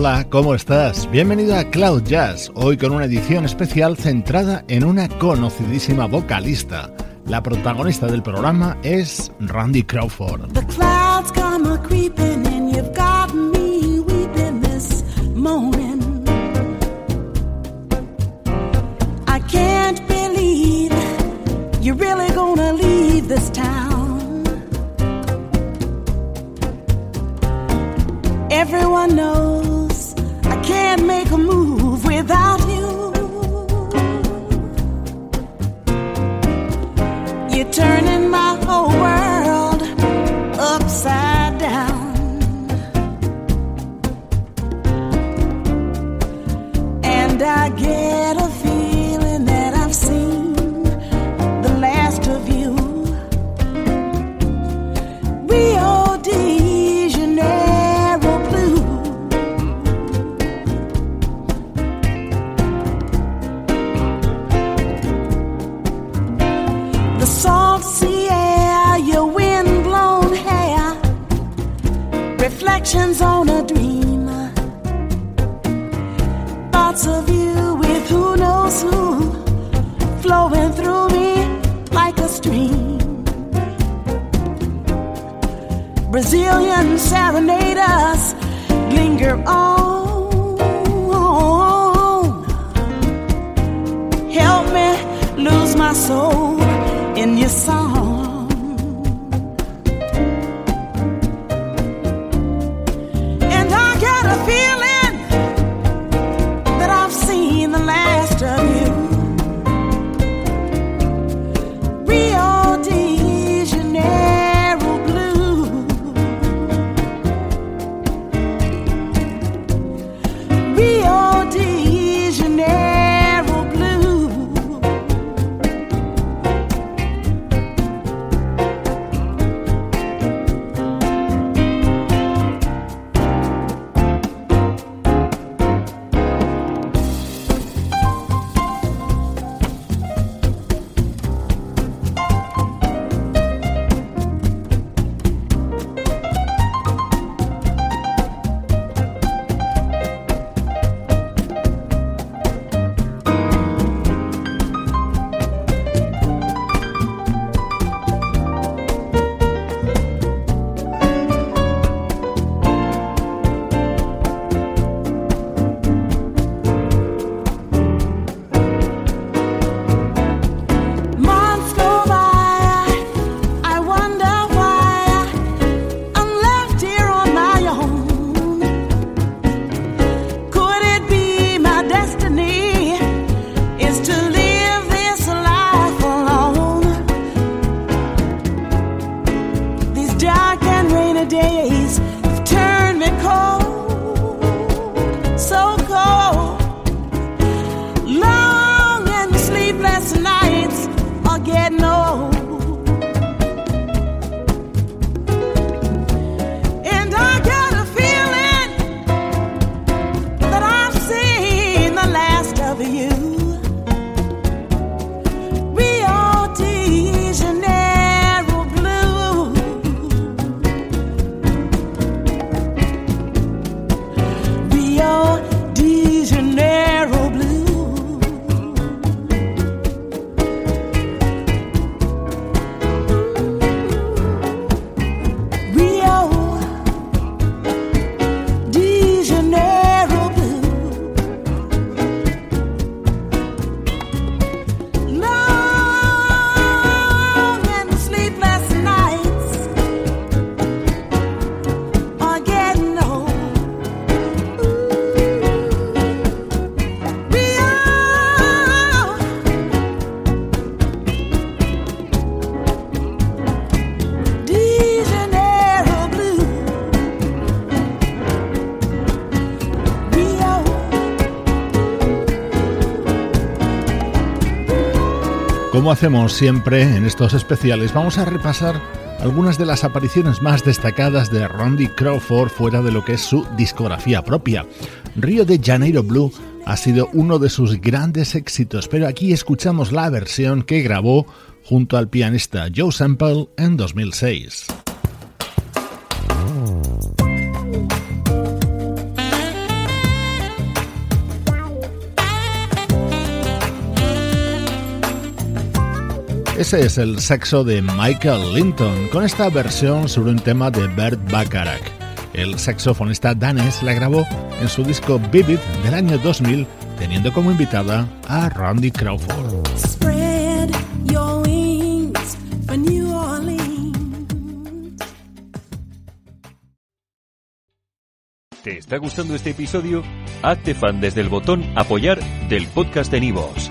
Hola, ¿cómo estás? Bienvenido a Cloud Jazz, hoy con una edición especial centrada en una conocidísima vocalista. La protagonista del programa es Randy Crawford. The clouds come a creeping and you've got me weeping this morning. I can't believe you're really gonna leave this town. Everyone knows make a move without you. You're turning salt sea air, your wind blown hair, reflections on a dream. Thoughts of you with who knows who, flowing through me like a stream. Brazilian serenaders linger on. Como hacemos siempre en estos especiales, vamos a repasar algunas de las apariciones más destacadas de Randy Crawford fuera de lo que es su discografía propia. Río de Janeiro Blue ha sido uno de sus grandes éxitos, pero aquí escuchamos la versión que grabó junto al pianista Joe Sample en 2006. Ese es el sexo de Michael Linton, con esta versión sobre un tema de Bert Bacharach. El saxofonista danés la grabó en su disco Vivid del año 2000, teniendo como invitada a Randy Crawford. ¿Te está gustando este episodio? Hazte fan desde el botón Apoyar del podcast de Nivos.